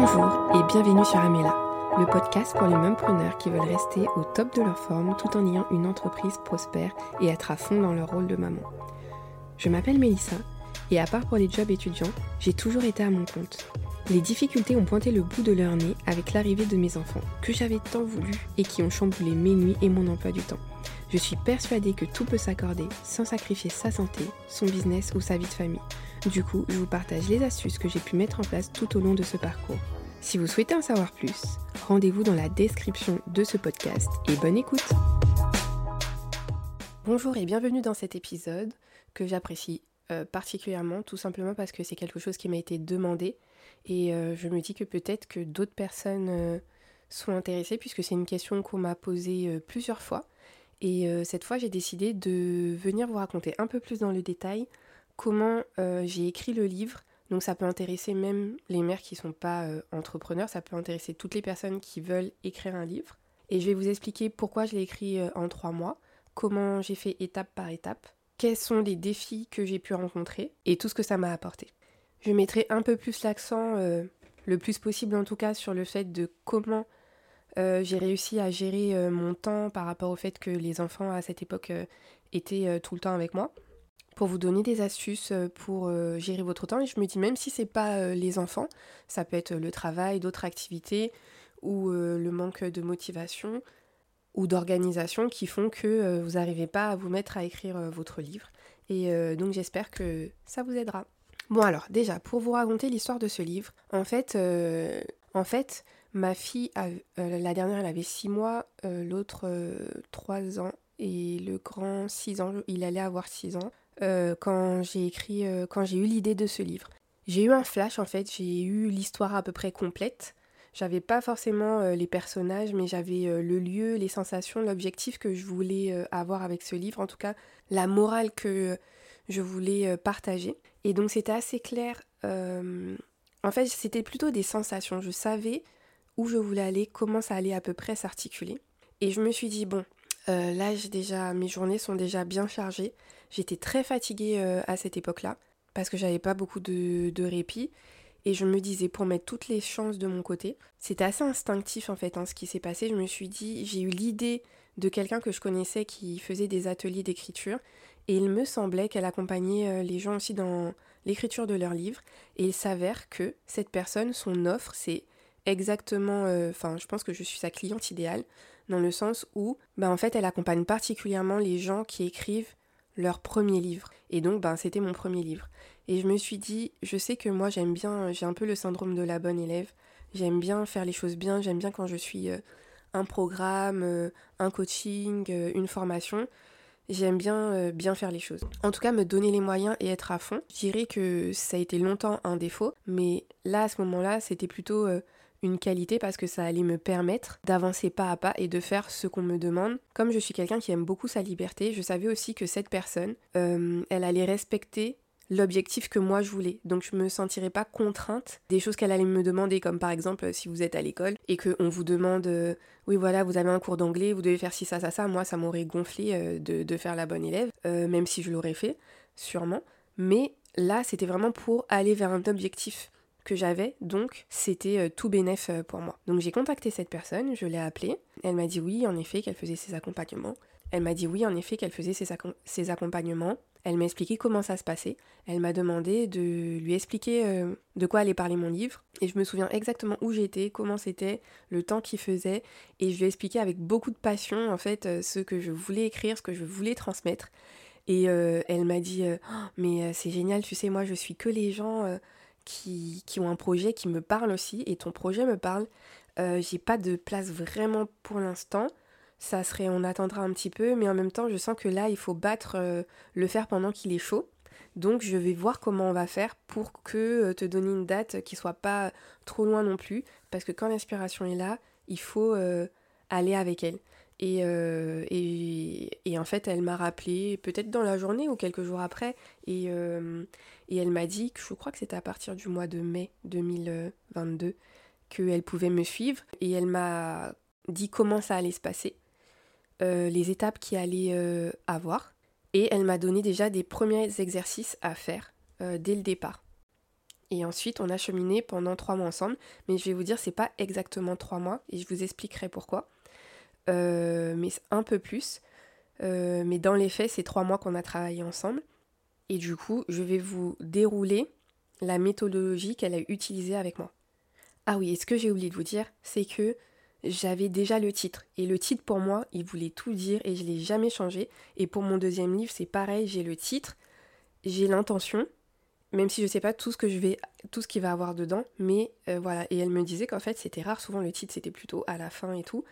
Bonjour et bienvenue sur Amela, le podcast pour les preneurs qui veulent rester au top de leur forme tout en ayant une entreprise prospère et être à fond dans leur rôle de maman. Je m'appelle Mélissa et à part pour les jobs étudiants, j'ai toujours été à mon compte. Les difficultés ont pointé le bout de leur nez avec l'arrivée de mes enfants, que j'avais tant voulu et qui ont chamboulé mes nuits et mon emploi du temps. Je suis persuadée que tout peut s'accorder sans sacrifier sa santé, son business ou sa vie de famille. Du coup, je vous partage les astuces que j'ai pu mettre en place tout au long de ce parcours. Si vous souhaitez en savoir plus, rendez-vous dans la description de ce podcast et bonne écoute Bonjour et bienvenue dans cet épisode que j'apprécie euh, particulièrement, tout simplement parce que c'est quelque chose qui m'a été demandé et euh, je me dis que peut-être que d'autres personnes euh, sont intéressées puisque c'est une question qu'on m'a posée plusieurs fois. Et cette fois, j'ai décidé de venir vous raconter un peu plus dans le détail comment j'ai écrit le livre. Donc ça peut intéresser même les mères qui ne sont pas entrepreneurs, ça peut intéresser toutes les personnes qui veulent écrire un livre. Et je vais vous expliquer pourquoi je l'ai écrit en trois mois, comment j'ai fait étape par étape, quels sont les défis que j'ai pu rencontrer et tout ce que ça m'a apporté. Je mettrai un peu plus l'accent, euh, le plus possible en tout cas, sur le fait de comment euh, j'ai réussi à gérer euh, mon temps par rapport au fait que les enfants à cette époque étaient tout le temps avec moi. Pour vous donner des astuces pour gérer votre temps. Et je me dis, même si c'est pas les enfants, ça peut être le travail, d'autres activités ou le manque de motivation, ou d'organisation qui font que euh, vous n'arrivez pas à vous mettre à écrire euh, votre livre. Et euh, donc j'espère que ça vous aidera. Bon alors déjà, pour vous raconter l'histoire de ce livre, en fait, en fait ma fille, la dernière elle avait 6 mois, l'autre 3 ans et le grand 6 ans, il allait avoir 6 ans quand j'ai écrit, quand j'ai eu l'idée de ce livre. J'ai eu un flash en fait, j'ai eu l'histoire à peu près complète. J'avais pas forcément euh, les personnages, mais j'avais euh, le lieu, les sensations, l'objectif que je voulais euh, avoir avec ce livre, en tout cas la morale que je voulais partager. Et donc c'était assez clair. en fait, c'était plutôt des sensations. Je savais où je voulais aller, comment ça allait à peu près s'articuler. Et je me suis dit, bon, là, déjà, mes journées sont déjà bien chargées. J'étais très fatiguée à cette époque-là parce que j'avais pas beaucoup de, de répit. Et je me disais, pour mettre toutes les chances de mon côté, c'était assez instinctif en fait, hein, ce qui s'est passé. Je me suis dit, j'ai eu l'idée de quelqu'un que je connaissais qui faisait des ateliers d'écriture. Et il me semblait qu'elle accompagnait euh, les gens aussi dans l'écriture de leurs livres. Et il s'avère que cette personne, son offre, c'est exactement, euh, enfin, je pense que je suis sa cliente idéale, dans le sens où, bah, en fait, elle accompagne particulièrement les gens qui écrivent leur premier livre. Et donc, ben, c'était mon premier livre. Et je me suis dit, je sais que moi j'aime bien, j'ai un peu le syndrome de la bonne élève. J'aime bien faire les choses bien, j'aime bien quand je suis euh, un programme, euh, un coaching, euh, une formation. J'aime bien bien faire les choses. En tout cas, me donner les moyens et être à fond. Je dirais que ça a été longtemps un défaut, mais là, à ce moment-là, c'était plutôt une qualité parce que ça allait me permettre d'avancer pas à pas et de faire ce qu'on me demande. Comme je suis quelqu'un qui aime beaucoup sa liberté, je savais aussi que cette personne, euh, elle allait respecter l'objectif que moi je voulais. Donc je me sentirais pas contrainte des choses qu'elle allait me demander, comme par exemple si vous êtes à l'école et qu'on vous demande euh, oui voilà vous avez un cours d'anglais, vous devez faire ci ça ça ça, moi ça m'aurait gonflé euh, de, de, faire la bonne élève, même si je l'aurais fait, sûrement. Mais là c'était vraiment pour aller vers un objectif j'avais, donc c'était euh, tout bénéf euh, pour moi. Donc j'ai contacté cette personne, je l'ai appelée, elle m'a dit oui en effet qu'elle faisait ses accompagnements. Elle m'a dit oui en effet qu'elle faisait ses, accompagnements. Elle m'a expliqué comment ça se passait. Elle m'a demandé de lui expliquer euh, de quoi allait parler mon livre. Et je me souviens exactement où j'étais, comment c'était, le temps qu'il faisait. Et je lui ai expliqué avec beaucoup de passion en fait ce que je voulais écrire, ce que je voulais transmettre. Et elle m'a dit oh, mais c'est génial, tu sais, moi je suis que les gens qui, ont un projet qui me parle aussi, et ton projet me parle. Euh, j'ai pas de place vraiment pour l'instant. Ça serait, on attendra un petit peu, mais en même temps, je sens que là, il faut battre euh, le fer pendant qu'il est chaud. Donc, je vais voir comment on va faire pour que euh, te donner une date qui soit pas trop loin non plus, parce que quand l'inspiration est là, il faut aller avec elle. Et, et, en fait, elle m'a rappelé, peut-être dans la journée ou quelques jours après, et, et elle m'a dit, que je crois que c'était à partir du mois de mai 2022, qu'elle pouvait me suivre. Et elle m'a dit comment ça allait se passer, euh, les étapes qu'il allait euh, avoir. Et elle m'a donné déjà des premiers exercices à faire euh, dès le départ. Et ensuite, on a cheminé pendant trois mois ensemble. Mais je vais vous dire, c'est pas exactement trois mois. Et je vous expliquerai pourquoi. Euh, mais un peu plus. Euh, mais dans les faits, c'est trois mois qu'on a travaillé ensemble. Et du coup, je vais vous dérouler la méthodologie qu'elle a utilisée avec moi. Ah oui, et ce que j'ai oublié de vous dire, c'est que j'avais déjà le titre. Et le titre pour moi, il voulait tout dire et je l'ai jamais changé. Et pour mon deuxième livre, c'est pareil, j'ai le titre, j'ai l'intention, même si je sais pas tout ce que je vais, tout ce qu'il va avoir dedans, mais euh, voilà. Et elle me disait qu'en fait c'était rare, souvent le titre c'était plutôt à la fin et tout.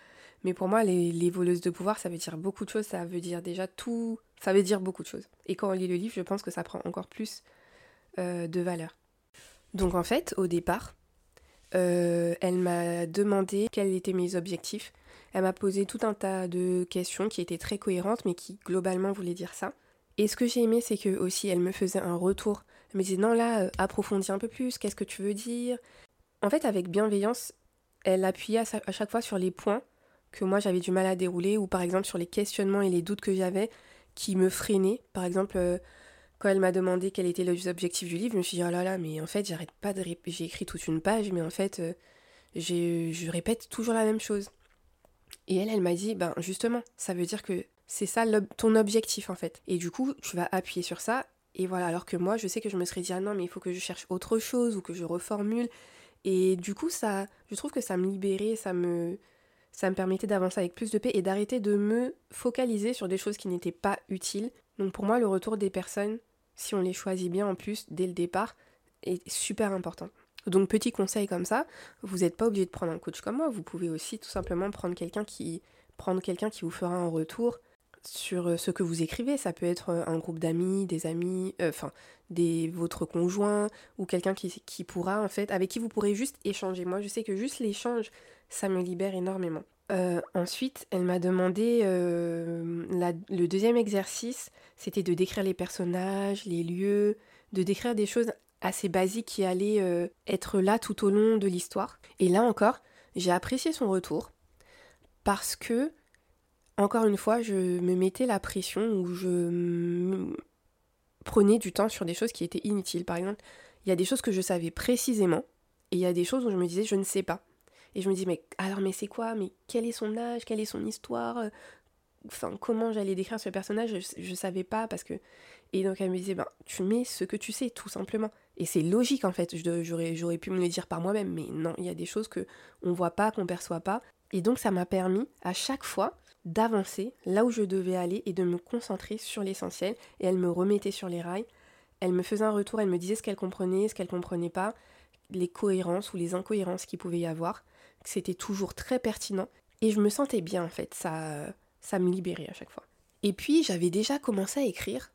Mais pour moi, les, voleuses de pouvoir, ça veut dire beaucoup de choses, ça veut dire déjà tout, ça veut dire beaucoup de choses. Et quand on lit le livre, je pense que ça prend encore plus euh, de valeur. Donc en fait, au départ, euh, elle m'a demandé quels étaient mes objectifs. Elle m'a posé tout un tas de questions qui étaient très cohérentes, mais qui globalement voulaient dire ça. Et ce que j'ai aimé, c'est que aussi elle me faisait un retour. Elle me disait non là, euh, approfondis un peu plus. Qu'est-ce que tu veux dire? En fait, avec bienveillance, elle appuyait à, chaque fois sur les points que moi j'avais du mal à dérouler, ou par exemple sur les questionnements et les doutes que j'avais qui me freinaient. Par exemple, euh, quand elle m'a demandé quel était l'objectif du livre, je me suis dit, oh là là, mais en fait, j'arrête pas de. J'ai écrit toute une page, mais en fait, euh, je répète toujours la même chose. Et elle, elle m'a dit, ben justement, ça veut dire que c'est ça ton objectif en fait. Et du coup, tu vas appuyer sur ça. Et voilà, alors que moi, je sais que je me serais dit, ah non, mais il faut que je cherche autre chose ou que je reformule. Et du coup, ça, je trouve que ça me libérait, ça me, ça me permettait d'avancer avec plus de paix et d'arrêter de me focaliser sur des choses qui n'étaient pas utiles. Donc pour moi, le retour des personnes, si on les choisit bien en plus dès le départ, est super important. Donc petit conseil comme ça, vous n'êtes pas obligé de prendre un coach comme moi, vous pouvez aussi tout simplement prendre quelqu'un qui prendre quelqu'un qui vous fera un retour sur euh, ce que vous écrivez. Ça peut être euh, un groupe d'amis, des amis, euh, enfin des votre conjoint ou quelqu'un qui, qui, pourra en fait avec qui vous pourrez juste échanger. Moi, je sais que juste l'échange, ça me libère énormément. ensuite, elle m'a demandé le deuxième exercice, c'était de décrire les personnages, les lieux, de décrire des choses assez basiques qui allaient être là tout au long de l'histoire. Et là encore, j'ai apprécié son retour parce que encore une fois, je me mettais la pression ou je prenais du temps sur des choses qui étaient inutiles. Par exemple, il y a des choses que je savais précisément et il y a des choses où je me disais je ne sais pas. Et je me dis mais alors mais c'est quoi? Mais quel est son âge? Quelle est son histoire? Enfin comment j'allais décrire ce personnage? Je, ne savais pas parce que et donc elle me disait ben tu mets ce que tu sais tout simplement. Et c'est logique en fait. J'aurais pu me le dire par moi-même mais non il y a des choses que on voit pas qu'on perçoit pas. Et donc ça m'a permis à chaque fois d'avancer là où je devais aller et de me concentrer sur l'essentiel. Et elle me remettait sur les rails. Elle me faisait un retour, elle me disait ce qu'elle comprenait, ce qu'elle comprenait pas, les cohérences ou les incohérences qu'il pouvait y avoir. C'était toujours très pertinent. Et je me sentais bien en fait, ça, ça me libérait à chaque fois. Et puis j'avais déjà commencé à écrire.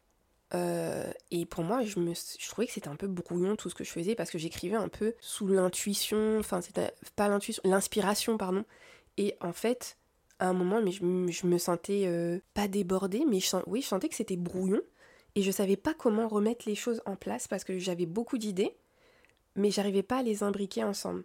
Euh, et pour moi, je, me, je trouvais que c'était un peu brouillon tout ce que je faisais parce que j'écrivais un peu sous l'intuition, enfin c'était pas l'intuition, l'inspiration pardon. Et en fait, à un moment, mais je, me sentais euh, pas débordée, mais je, oui, je sentais que c'était brouillon. Et je savais pas comment remettre les choses en place parce que j'avais beaucoup d'idées, mais j'arrivais pas à les imbriquer ensemble.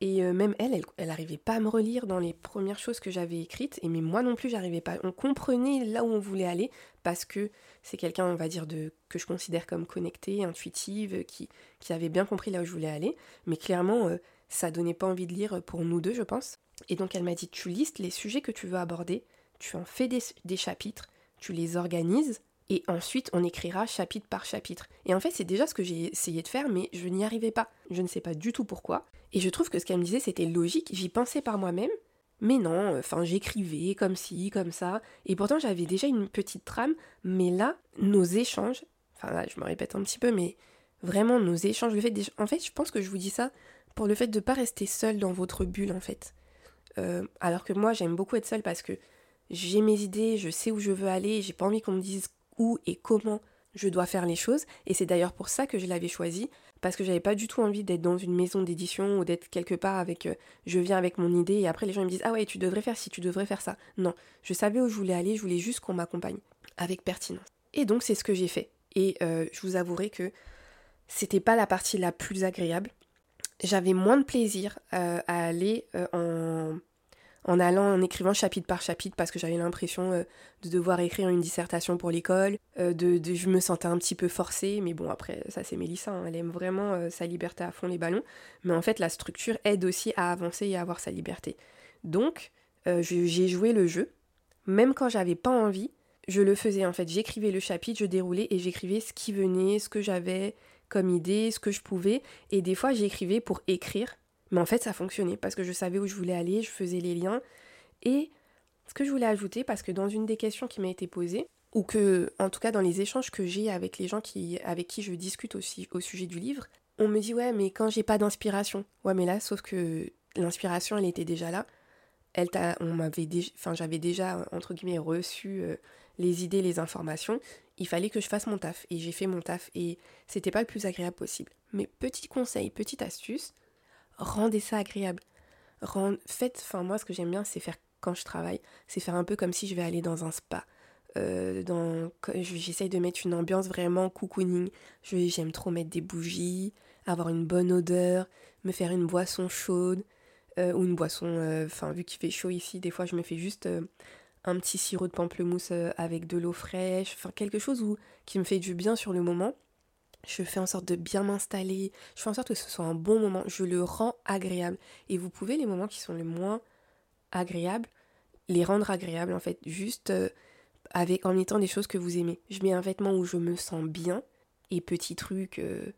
Et euh, même elle, elle, elle arrivait pas à me relire dans les premières choses que j'avais écrites, et mais moi non plus, j'arrivais pas. On comprenait là où on voulait aller parce que c'est quelqu'un, on va dire, que je considère comme connectée, intuitive, qui, qui avait bien compris là où je voulais aller, mais clairement, euh, ça donnait pas envie de lire pour nous deux, je pense. Et donc elle m'a dit, tu listes les sujets que tu veux aborder, tu en fais des, chapitres, tu les organises, et ensuite on écrira chapitre par chapitre. Et en fait c'est déjà ce que j'ai essayé de faire, mais je n'y arrivais pas. Je ne sais pas du tout pourquoi. Et je trouve que ce qu'elle me disait c'était logique, j'y pensais par moi-même, mais non, enfin j'écrivais comme ci, comme ça, et pourtant j'avais déjà une petite trame, mais là, nos échanges, enfin là je me répète un petit peu, mais vraiment nos échanges, le fait en fait je pense que je vous dis ça pour le fait de ne pas rester seul dans votre bulle en fait. Euh, alors que moi, j'aime beaucoup être seule parce que j'ai mes idées, je sais où je veux aller, j'ai pas envie qu'on me dise où et comment je dois faire les choses. Et c'est d'ailleurs pour ça que je l'avais choisi, parce que j'avais pas du tout envie d'être dans une maison d'édition ou d'être quelque part avec euh, je viens avec mon idée et après les gens me disent ah ouais tu devrais faire ci, tu devrais faire ça. Non, je savais où je voulais aller, je voulais juste qu'on m'accompagne avec pertinence. Et donc c'est ce que j'ai fait. Et euh, je vous avouerai que c'était pas la partie la plus agréable. J'avais moins de plaisir à aller en en allant en écrivant chapitre par chapitre parce que j'avais l'impression euh, de devoir écrire une dissertation pour l'école, euh, de, je me sentais un petit peu forcée, mais bon après ça c'est Mélissa, hein. elle aime vraiment euh, sa liberté à fond les ballons, mais en fait la structure aide aussi à avancer et à avoir sa liberté. Donc j'ai joué le jeu, même quand j'avais pas envie, je le faisais en fait, j'écrivais le chapitre, je déroulais et j'écrivais ce qui venait, ce que j'avais comme idée, ce que je pouvais, et des fois j'écrivais pour écrire mais en fait, ça fonctionnait parce que je savais où je voulais aller, je faisais les liens. Et ce que je voulais ajouter, parce que dans une des questions qui m'a été posée, ou que, en tout cas dans les échanges que j'ai avec les gens qui, avec qui je discute aussi au sujet du livre, on me dit ouais, mais quand j'ai pas d'inspiration. Ouais, mais là, sauf que l'inspiration, elle était déjà là. Elle on m'avait enfin, j'avais déjà entre guillemets reçu euh, les idées, les informations. Il fallait que je fasse mon taf et j'ai fait mon taf et c'était pas le plus agréable possible. Mais petit conseil, petite astuce, rendez ça agréable. faites, enfin moi ce que j'aime bien c'est faire quand je travaille, c'est faire un peu comme si je vais aller dans un spa. Euh, j'essaye de mettre une ambiance vraiment cocooning. J'aime trop mettre des bougies, avoir une bonne odeur, me faire une boisson chaude euh, ou une boisson. Euh, enfin, vu qu'il fait chaud ici, des fois je me fais juste un petit sirop de pamplemousse avec de l'eau fraîche. Enfin, quelque chose où, qui me fait du bien sur le moment je fais en sorte de bien m'installer, je fais en sorte que ce soit un bon moment, je le rends agréable. Et vous pouvez les moments qui sont les moins agréables, les rendre agréables en fait, juste euh, avec en mettant des choses que vous aimez. Je mets un vêtement où je me sens bien, et petit truc euh,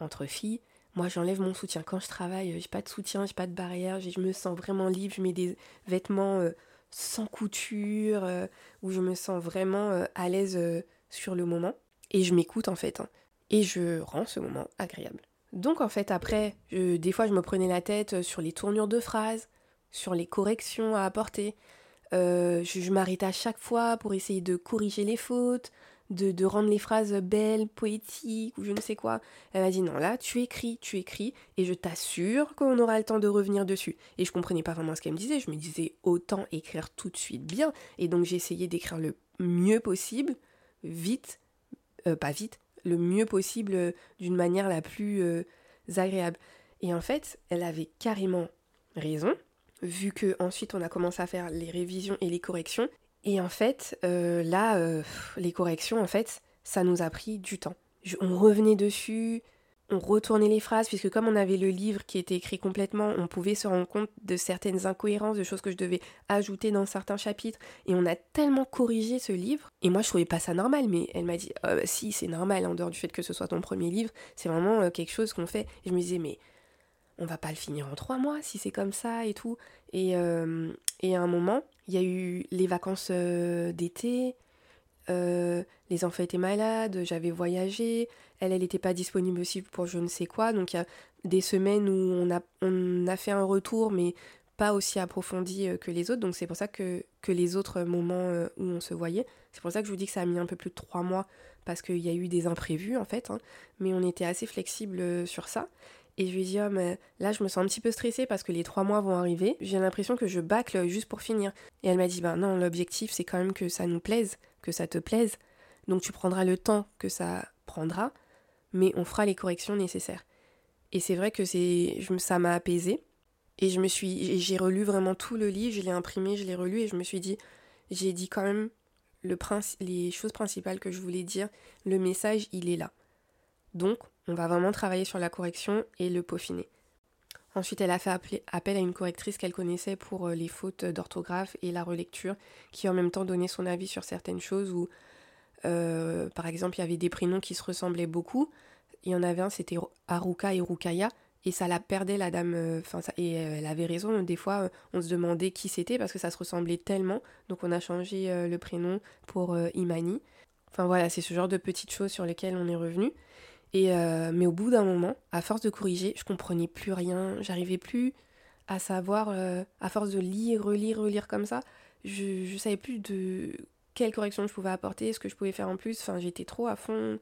entre filles, moi j'enlève mon soutien. Quand je travaille, j'ai pas de soutien, j'ai pas de barrière, je me sens vraiment libre, je mets des vêtements euh, sans couture, où je me sens vraiment à l'aise sur le moment. Et je m'écoute en fait. Hein et je rends ce moment agréable. Donc en fait après, des fois je me prenais la tête sur les tournures de phrases, sur les corrections à apporter. Euh, je, m'arrêtais à chaque fois pour essayer de corriger les fautes, de, rendre les phrases belles, poétiques ou je ne sais quoi. Elle m'a dit non là tu écris, tu écris et je t'assure qu'on aura le temps de revenir dessus. Et je comprenais pas vraiment ce qu'elle me disait, je me disais autant écrire tout de suite bien et donc essayé d'écrire le mieux possible, vite, euh, pas vite, le mieux possible euh, d'une manière la plus euh, agréable. Et en fait, elle avait carrément raison, vu que ensuite on a commencé à faire les révisions et les corrections. Et en fait, euh, là, les corrections, en fait, ça nous a pris du temps. on revenait dessus, on retournait les phrases, puisque comme on avait le livre qui était écrit complètement, on pouvait se rendre compte de certaines incohérences, de choses que je devais ajouter dans certains chapitres. Et on a tellement corrigé ce livre. Et moi, je trouvais pas ça normal, mais elle m'a dit, oh, si, c'est normal, en dehors du fait que ce soit ton premier livre, c'est vraiment euh, quelque chose qu'on fait. Et je me disais, mais on va pas le finir en trois mois si c'est comme ça et tout. Et, euh, et à un moment, il y a eu les vacances euh, d'été, les enfants étaient malades, j'avais voyagé, elle, elle n'était pas disponible aussi pour je ne sais quoi. Donc il y a des semaines où on a, fait un retour, mais pas aussi approfondi euh, que les autres. Donc c'est pour ça que, les autres moments euh, où on se voyait, c'est pour ça que je vous dis que ça a mis un peu plus de trois mois, parce qu'il y a eu des imprévus en fait. Hein. mais on était assez flexible sur ça. Et je lui dit, oh, mais là, je me sens un petit peu stressée parce que les trois mois vont arriver. J'ai l'impression que je bâcle juste pour finir. Et elle m'a dit, ben non, l'objectif, c'est quand même que ça nous plaise que ça te plaise. Donc tu prendras le temps que ça prendra, mais on fera les corrections nécessaires. Et c'est vrai que c'est, ça m'a apaisé. Et je me suis, j'ai relu vraiment tout le livre, je l'ai imprimé, je l'ai relu et je me suis dit, j'ai dit quand même le les choses principales que je voulais dire. Le message, il est là. Donc, on va vraiment travailler sur la correction et le peaufiner. Ensuite, elle a fait appel à une correctrice qu'elle connaissait pour euh, les fautes d'orthographe et la relecture, qui en même temps donnait son avis sur certaines choses où, euh, par exemple, il y avait des prénoms qui se ressemblaient beaucoup. Il y en avait un, c'était Aruka et Rukaya, et ça la perdait la dame. Euh, et elle avait raison. Des fois, on se demandait qui c'était parce que ça se ressemblait tellement. Donc, on a changé le prénom pour Imani. Enfin voilà, c'est ce genre de petites choses sur lesquelles on est revenu. Euh, mais au bout d'un moment, à force de corriger, je comprenais plus rien, j'arrivais plus à savoir, euh, à force de lire, relire, relire comme ça, je, je savais plus de quelle correction je pouvais apporter, ce que je pouvais faire en plus. Enfin, j'étais trop à fond,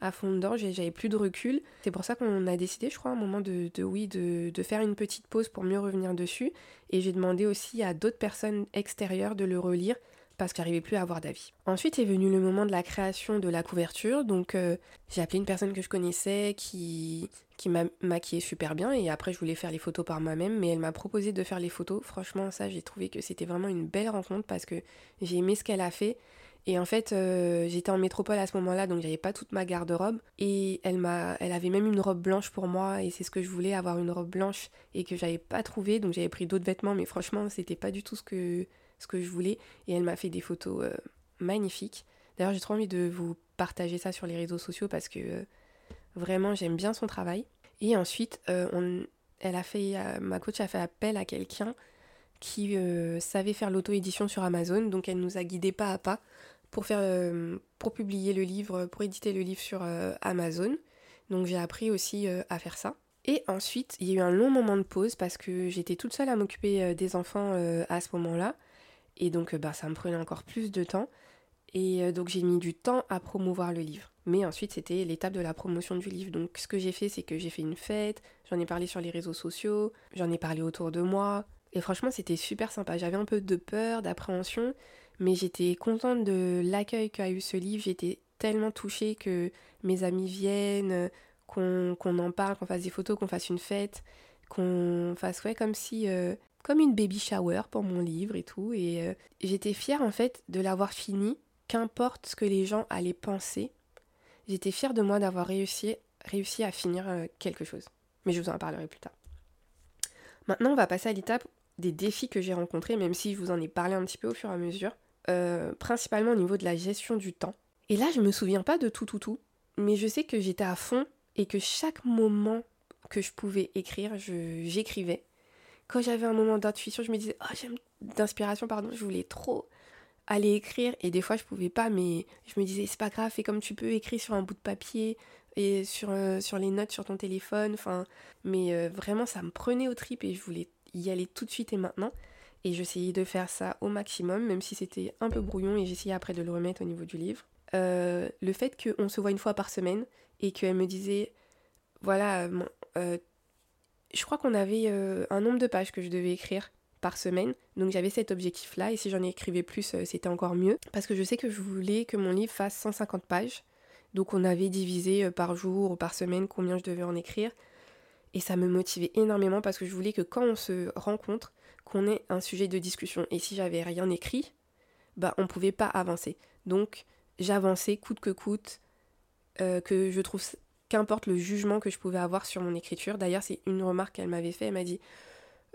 à fond dedans, j'avais plus de recul. C'est pour ça qu'on a décidé, je crois, à un moment de, de oui, de, de, faire une petite pause pour mieux revenir dessus. Et j'ai demandé aussi à d'autres personnes extérieures de le relire parce que j'arrivais plus à avoir d'avis. Ensuite est venu le moment de la création de la couverture, donc euh, j'ai appelé une personne que je connaissais qui, qui m'a maquillé super bien et après je voulais faire les photos par moi-même, mais elle m'a proposé de faire les photos. Franchement, ça j'ai trouvé que c'était vraiment une belle rencontre parce que j'ai aimé ce qu'elle a fait. Et en fait, euh, j'étais en métropole à ce moment-là, donc j'avais pas toute ma garde-robe. Et elle m'a, elle avait même une robe blanche pour moi, et c'est ce que je voulais, avoir une robe blanche et que j'avais pas trouvé. Donc j'avais pris d'autres vêtements, mais franchement, c'était pas du tout ce que ce que je voulais. Et elle m'a fait des photos euh, magnifiques. D'ailleurs, j'ai trop envie de vous partager ça sur les réseaux sociaux parce que euh, vraiment, j'aime bien son travail. Et ensuite, euh, elle a fait, ma coach a fait appel à quelqu'un qui savait faire l'auto-édition sur Amazon. Donc, elle nous a guidés pas à pas pour, faire, pour publier le livre, pour éditer le livre sur Amazon. Donc, j'ai appris aussi à faire ça. Et ensuite, il y a eu un long moment de pause parce que j'étais toute seule à m'occuper des enfants à ce moment-là. Et donc, euh, bah, ça me prenait encore plus de temps. Et euh, donc, j'ai mis du temps à promouvoir le livre. Mais ensuite, c'était l'étape de la promotion du livre. Donc, ce que j'ai fait, c'est que j'ai fait une fête, j'en ai parlé sur les réseaux sociaux, j'en ai parlé autour de moi. Et franchement, c'était super sympa. J'avais un peu de peur, d'appréhension, mais j'étais contente de l'accueil qu'a eu ce livre. J'étais tellement touchée que mes amis viennent, qu'on en parle, qu'on fasse des photos, qu'on fasse une fête, qu'on fasse ouais, comme si euh, comme une baby shower pour mon livre et tout. Et euh, j'étais fière en fait de l'avoir fini, qu'importe ce que les gens allaient penser. J'étais fière de moi d'avoir réussi, réussi à finir euh, quelque chose. Mais je vous en parlerai plus tard. Maintenant, on va passer à l'étape des défis que j'ai rencontrés, même si je vous en ai parlé un petit peu au fur et à mesure. Euh, principalement au niveau de la gestion du temps. Et là, je me souviens pas de tout, tout, tout. Mais je sais que j'étais à fond et que chaque moment que je pouvais écrire, j'écrivais quand j'avais un moment d'intuition, je me disais, oh, j'aime d'inspiration, pardon, je voulais trop aller écrire et des fois je pouvais pas, mais je me disais, c'est pas grave, fais comme tu peux, écrire sur un bout de papier et sur, euh, les notes sur ton téléphone, enfin, mais euh, vraiment ça me prenait au trip et je voulais y aller tout de suite et maintenant. Et j'essayais de faire ça au maximum, même si c'était un peu brouillon et j'essayais après de le remettre au niveau du livre. Euh, le fait qu'on se voit une fois par semaine et qu'elle me disait, voilà, je crois qu'on avait euh, un nombre de pages que je devais écrire par semaine. Donc j'avais cet objectif-là et si j'en écrivais plus, euh, c'était encore mieux. Parce que je sais que je voulais que mon livre fasse 150 pages. Donc on avait divisé euh, par jour ou par semaine combien je devais en écrire. Et ça me motivait énormément parce que je voulais que quand on se rencontre, qu'on ait un sujet de discussion. Et si j'avais rien écrit, bah on pouvait pas avancer. Donc j'avançais coûte que coûte, que je trouve qu'importe le jugement que je pouvais avoir sur mon écriture. D'ailleurs, c'est une remarque qu'elle m'avait fait. Elle m'a dit,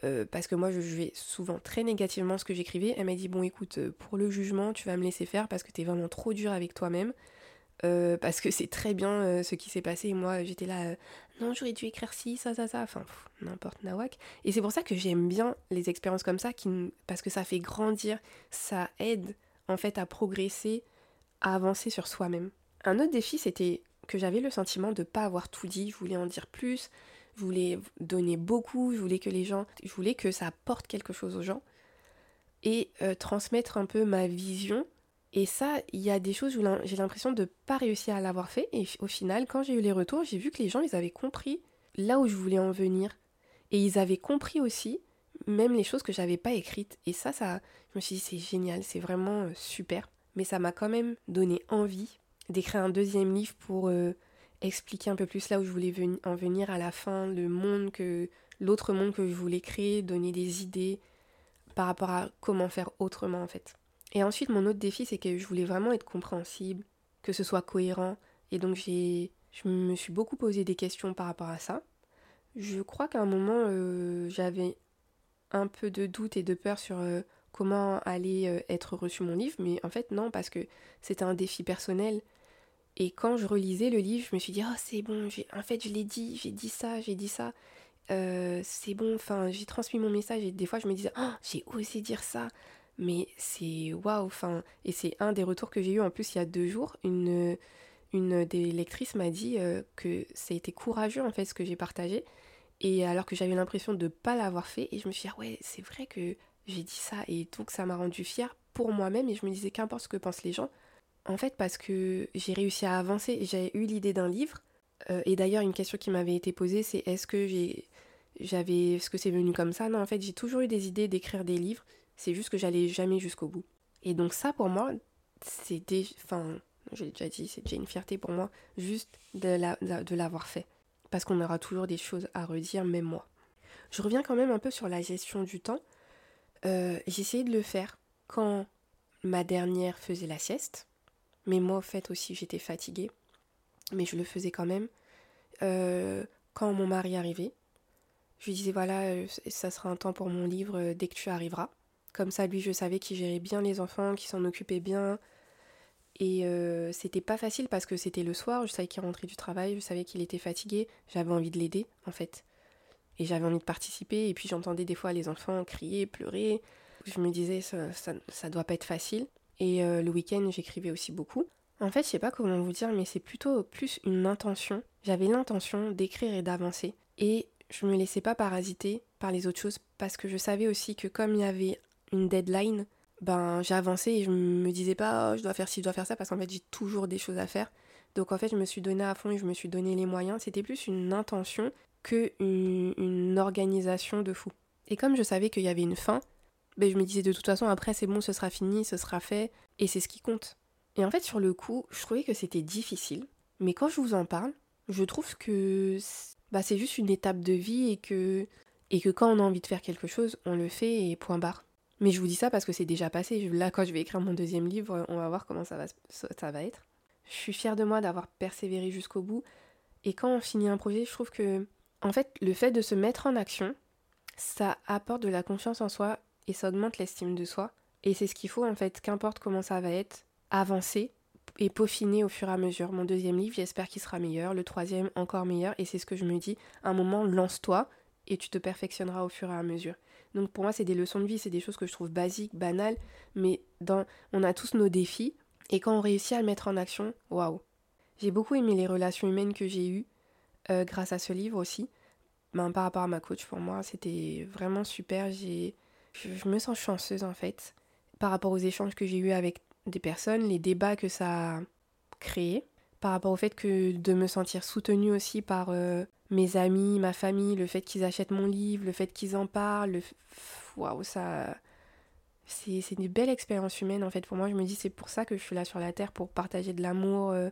euh, parce que moi je jugeais souvent très négativement ce que j'écrivais, elle m'a dit, bon écoute, euh, pour le jugement, tu vas me laisser faire parce que tu es vraiment trop dur avec toi-même. Euh, parce que c'est très bien ce qui s'est passé moi j'étais là non j'aurais dû écrire ci ça ça ça enfin n'importe nawak et c'est pour ça que j'aime bien les expériences comme ça qui, parce que ça fait grandir ça aide en fait à progresser à avancer sur soi-même un autre défi c'était que j'avais le sentiment de ne pas avoir tout dit, je voulais en dire plus, je voulais donner beaucoup, je voulais que les gens, je voulais que ça apporte quelque chose aux gens et euh, transmettre un peu ma vision. Et ça, il y a des choses où j'ai l'impression de ne pas réussir à l'avoir fait. Et au final, quand j'ai eu les retours, j'ai vu que les gens, ils avaient compris là où je voulais en venir. Et ils avaient compris aussi, même les choses que j'avais pas écrites. Et ça, ça, je me suis dit, c'est génial, c'est vraiment euh, super. Mais ça m'a quand même donné envie d'écrire un deuxième livre pour euh, expliquer un peu plus là où je voulais en venir à la fin, le monde que l'autre monde que je voulais créer, donner des idées par rapport à comment faire autrement en fait. Et ensuite mon autre défi c'est que je voulais vraiment être compréhensible, que ce soit cohérent et donc j'ai je me suis beaucoup posé des questions par rapport à ça. Je crois qu'à un moment euh, j'avais un peu de doute et de peur sur euh, comment allait être reçu mon livre, mais en fait non parce que c'était un défi personnel et quand je relisais le livre, je me suis dit, oh c'est bon, en fait je l'ai dit, j'ai dit ça, j'ai dit ça, euh, c'est bon, enfin j'ai transmis mon message et des fois je me disais, oh j'ai osé dire ça, mais c'est waouh, enfin, et c'est un des retours que j'ai eu. En plus il y a deux jours, une, une des lectrices m'a dit euh, que ça a été courageux en fait ce que j'ai partagé, et alors que j'avais l'impression de ne pas l'avoir fait, et je me suis dit, ah ouais, c'est vrai que j'ai dit ça, et donc ça m'a rendu fière pour moi-même, et je me disais, qu'importe ce que pensent les gens, en fait, parce que j'ai réussi à avancer, j'ai eu l'idée d'un livre. Euh, et d'ailleurs, une question qui m'avait été posée, c'est est-ce que j'avais, ce que c'est venu comme ça? Non, en fait, j'ai toujours eu des idées d'écrire des livres. C'est juste que j'allais jamais jusqu'au bout. Et donc ça, pour moi, c'est déjà... Enfin, j'ai déjà dit, c'est déjà une fierté pour moi, juste de l'avoir fait. Parce qu'on aura toujours des choses à redire, même moi. Je reviens quand même un peu sur la gestion du temps. Euh, j'ai essayé de le faire quand ma dernière faisait la sieste. Mais moi, au fait, aussi, j'étais fatiguée. Mais je le faisais quand même. Euh, quand mon mari arrivait, je lui disais voilà, euh, ça sera un temps pour mon livre euh, dès que tu arriveras. Comme ça, lui, je savais qu'il gérait bien les enfants, qu'il s'en occupait bien. Et c'était pas facile parce que c'était le soir, je savais qu'il rentrait du travail, je savais qu'il était fatigué, j'avais envie de l'aider en fait. Et j'avais envie de participer, et puis j'entendais des fois les enfants crier, pleurer. Je me disais ça, ça, ça doit pas être facile. Et le week-end, j'écrivais aussi beaucoup. En fait, je sais pas comment vous dire, mais c'est plutôt plus une intention. J'avais l'intention d'écrire et d'avancer. Et je me laissais pas parasiter par les autres choses parce que je savais aussi que comme il y avait une deadline, ben j'avançais et je me disais pas oh, je dois faire ci, je dois faire ça parce qu'en fait j'ai toujours des choses à faire. Donc en fait je me suis donné à fond et je me suis donné les moyens. C'était plus une intention que une, organisation de fou. Et comme je savais qu'il y avait une fin, ben je me disais de toute façon après c'est bon, ce sera fini, ce sera fait et c'est ce qui compte. Et en fait sur le coup, je trouvais que c'était difficile, mais quand je vous en parle, je trouve que bah, c'est juste une étape de vie et que, et que quand on a envie de faire quelque chose, on le fait et point barre. Mais je vous dis ça parce que c'est déjà passé. Là, quand je vais écrire mon deuxième livre, on va voir comment ça va, ça va être. Je suis fière de moi d'avoir persévéré jusqu'au bout. Et quand on finit un projet, je trouve que, en fait, le fait de se mettre en action, ça apporte de la confiance en soi et ça augmente l'estime de soi. Et c'est ce qu'il faut, en fait, qu'importe comment ça va être, avancer et peaufiner au fur et à mesure. Mon deuxième livre, j'espère qu'il sera meilleur, le troisième encore meilleur, et c'est ce que je me dis, à un moment, lance-toi et tu te perfectionneras au fur et à mesure. Donc pour moi, c'est des leçons de vie, c'est des choses que je trouve basiques, banales, mais dans, on a tous nos défis, et quand on réussit à le mettre en action, waouh. J'ai beaucoup aimé les relations humaines que j'ai eues euh, grâce à ce livre aussi. Ben, par rapport à ma coach, pour moi, c'était vraiment super. J'ai, je me sens chanceuse en fait par rapport aux échanges que j'ai eus avec des personnes, les débats que ça a créé, par rapport au fait que de me sentir soutenue aussi par euh, mes amis, ma famille, le fait qu'ils achètent mon livre, le fait qu'ils en parlent, waouh, ça. C'est une belle expérience humaine en fait. Pour moi, je me dis, c'est pour ça que je suis là sur la terre, pour partager de l'amour euh,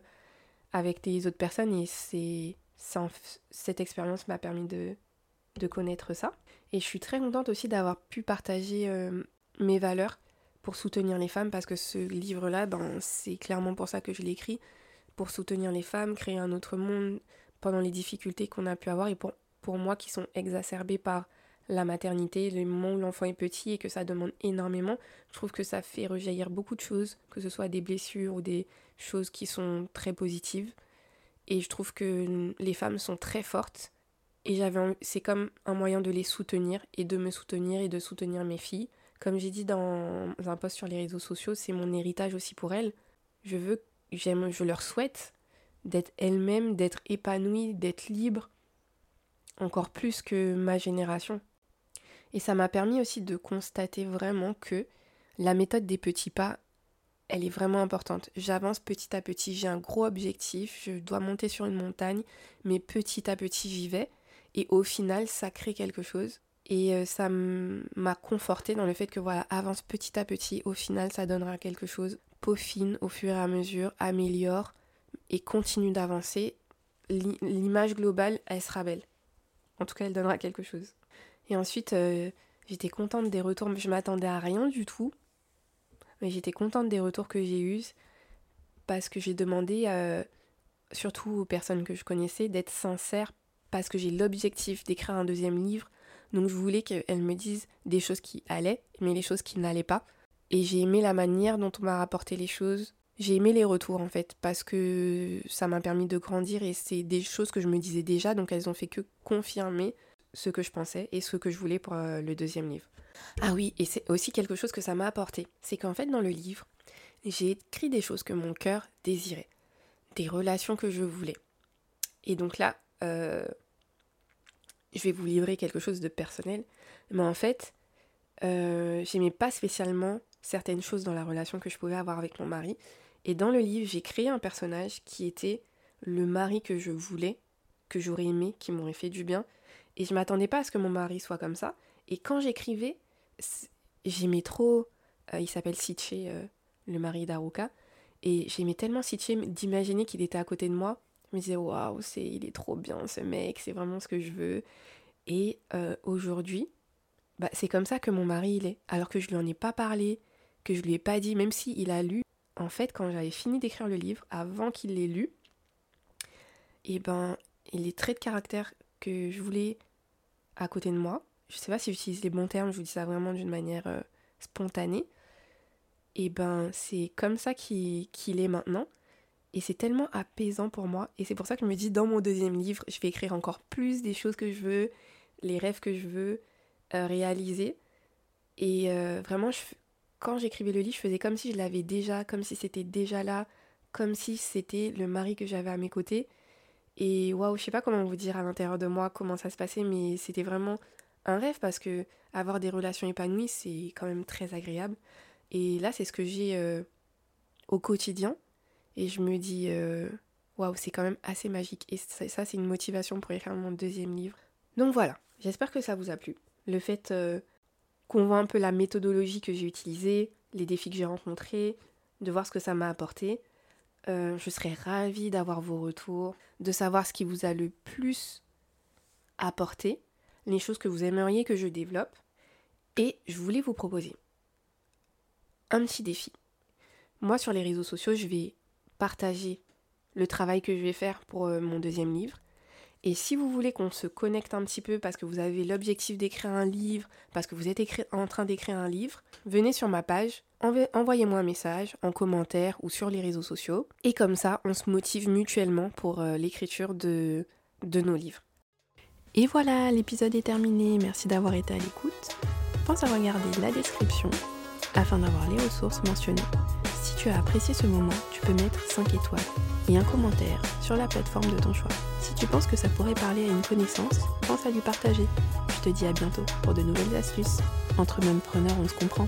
avec les autres personnes. Et c'est cette expérience m'a permis de, de connaître ça. Et je suis très contente aussi d'avoir pu partager euh, mes valeurs pour soutenir les femmes parce que ce livre-là, ben, c'est clairement pour ça que je l'ai écrit, pour soutenir les femmes, créer un autre monde pendant les difficultés qu'on a pu avoir et pour, pour moi qui sont exacerbées par la maternité, le moment où l'enfant est petit et que ça demande énormément, je trouve que ça fait rejaillir beaucoup de choses, que ce soit des blessures ou des choses qui sont très positives. Et je trouve que les femmes sont très fortes et j'avais c'est comme un moyen de les soutenir et de me soutenir et de soutenir mes filles. Comme j'ai dit dans un post sur les réseaux sociaux, c'est mon héritage aussi pour elles. Je veux, j'aime, je leur souhaite d'être elles-mêmes, d'être épanouies, d'être libres, encore plus que ma génération. Et ça m'a permis aussi de constater vraiment que la méthode des petits pas, elle est vraiment importante. J'avance petit à petit, j'ai un gros objectif, je dois monter sur une montagne, mais petit à petit j'y vais. Et au final, ça crée quelque chose. Et euh, ça m'a conforté dans le fait que voilà, avance petit à petit, au final ça donnera quelque chose, peaufine au fur et à mesure, améliore et continue d'avancer. L'image globale, elle sera belle. En tout cas, elle donnera quelque chose. Et ensuite, euh, j'étais contente des retours, je m'attendais à rien du tout. Mais j'étais contente des retours que j'ai eus parce que j'ai demandé, euh, surtout aux personnes que je connaissais, d'être sincère parce que j'ai l'objectif d'écrire un deuxième livre donc je voulais qu'elle me dise des choses qui allaient, mais les choses qui n'allaient pas. Et j'ai aimé la manière dont on m'a rapporté les choses. J'ai aimé les retours en fait, parce que ça m'a permis de grandir et c'est des choses que je me disais déjà, donc elles ont fait que confirmer ce que je pensais et ce que je voulais pour euh, le deuxième livre. Ah oui, et c'est aussi quelque chose que ça m'a apporté. C'est qu'en fait dans le livre, j'ai écrit des choses que mon cœur désirait, des relations que je voulais. Et donc là, euh, je vais vous livrer quelque chose de personnel. Mais en fait, euh, j'aimais pas spécialement certaines choses dans la relation que je pouvais avoir avec mon mari. Et dans le livre, j'ai créé un personnage qui était le mari que je voulais, que j'aurais aimé, qui m'aurait fait du bien. Et je m'attendais pas à ce que mon mari soit comme ça. Et quand j'écrivais, j'aimais trop il s'appelle Siche, le mari d'Aruka. Et j'aimais tellement Siche d'imaginer qu'il était à côté de moi. Je me disais, waouh, il est trop bien ce mec, c'est vraiment ce que je veux. Et aujourd'hui, bah, c'est comme ça que mon mari il est. Alors que je lui en ai pas parlé, que je lui ai pas dit, même s'il il a lu. En fait, quand j'avais fini d'écrire le livre, avant qu'il l'ait lu, et eh ben, les traits de caractère que je voulais à côté de moi, je sais pas si j'utilise les bons termes, je vous dis ça vraiment d'une manière euh, spontanée, et eh ben, c'est comme ça qu'il est maintenant. Et c'est tellement apaisant pour moi. Et c'est pour ça que je me dis, dans mon deuxième livre, je vais écrire encore plus des choses que je veux, les rêves que je veux, euh, réalisé. Et euh, vraiment, quand j'écrivais le livre, je faisais comme si je l'avais déjà, comme si c'était déjà là, comme si c'était le mari que j'avais à mes côtés. Et waouh, je sais pas comment vous dire à l'intérieur de moi comment ça se passait, mais c'était vraiment un rêve parce que avoir des relations épanouies, c'est quand même très agréable. Et là, c'est ce que j'ai euh, au quotidien. Et je me dis, waouh, c'est quand même assez magique. Et ça, ça c'est une motivation pour écrire mon deuxième livre. Donc voilà, j'espère que ça vous a plu le fait euh, qu'on voit un peu la méthodologie que j'ai utilisée, les défis que j'ai rencontrés, de voir ce que ça m'a apporté. Euh, je serais ravie d'avoir vos retours, de savoir ce qui vous a le plus apporté, les choses que vous aimeriez que je développe. Et je voulais vous proposer un petit défi. Moi, sur les réseaux sociaux, je vais partager le travail que je vais faire pour euh, mon deuxième livre. Et si vous voulez qu'on se connecte un petit peu parce que vous avez l'objectif d'écrire un livre, parce que vous êtes en train d'écrire un livre, venez sur ma page, envoyez-moi un message en commentaire ou sur les réseaux sociaux. Et comme ça, on se motive mutuellement pour euh, l'écriture de, de nos livres. Et voilà, l'épisode est terminé. Merci d'avoir été à l'écoute. Pense à regarder la description afin d'avoir les ressources mentionnées. Tu as apprécié ce moment, tu peux mettre 5 étoiles et un commentaire sur la plateforme de ton choix. Si tu penses que ça pourrait parler à une connaissance, pense à lui partager. Je te dis à bientôt pour de nouvelles astuces. Entre mêmes preneurs, on se comprend.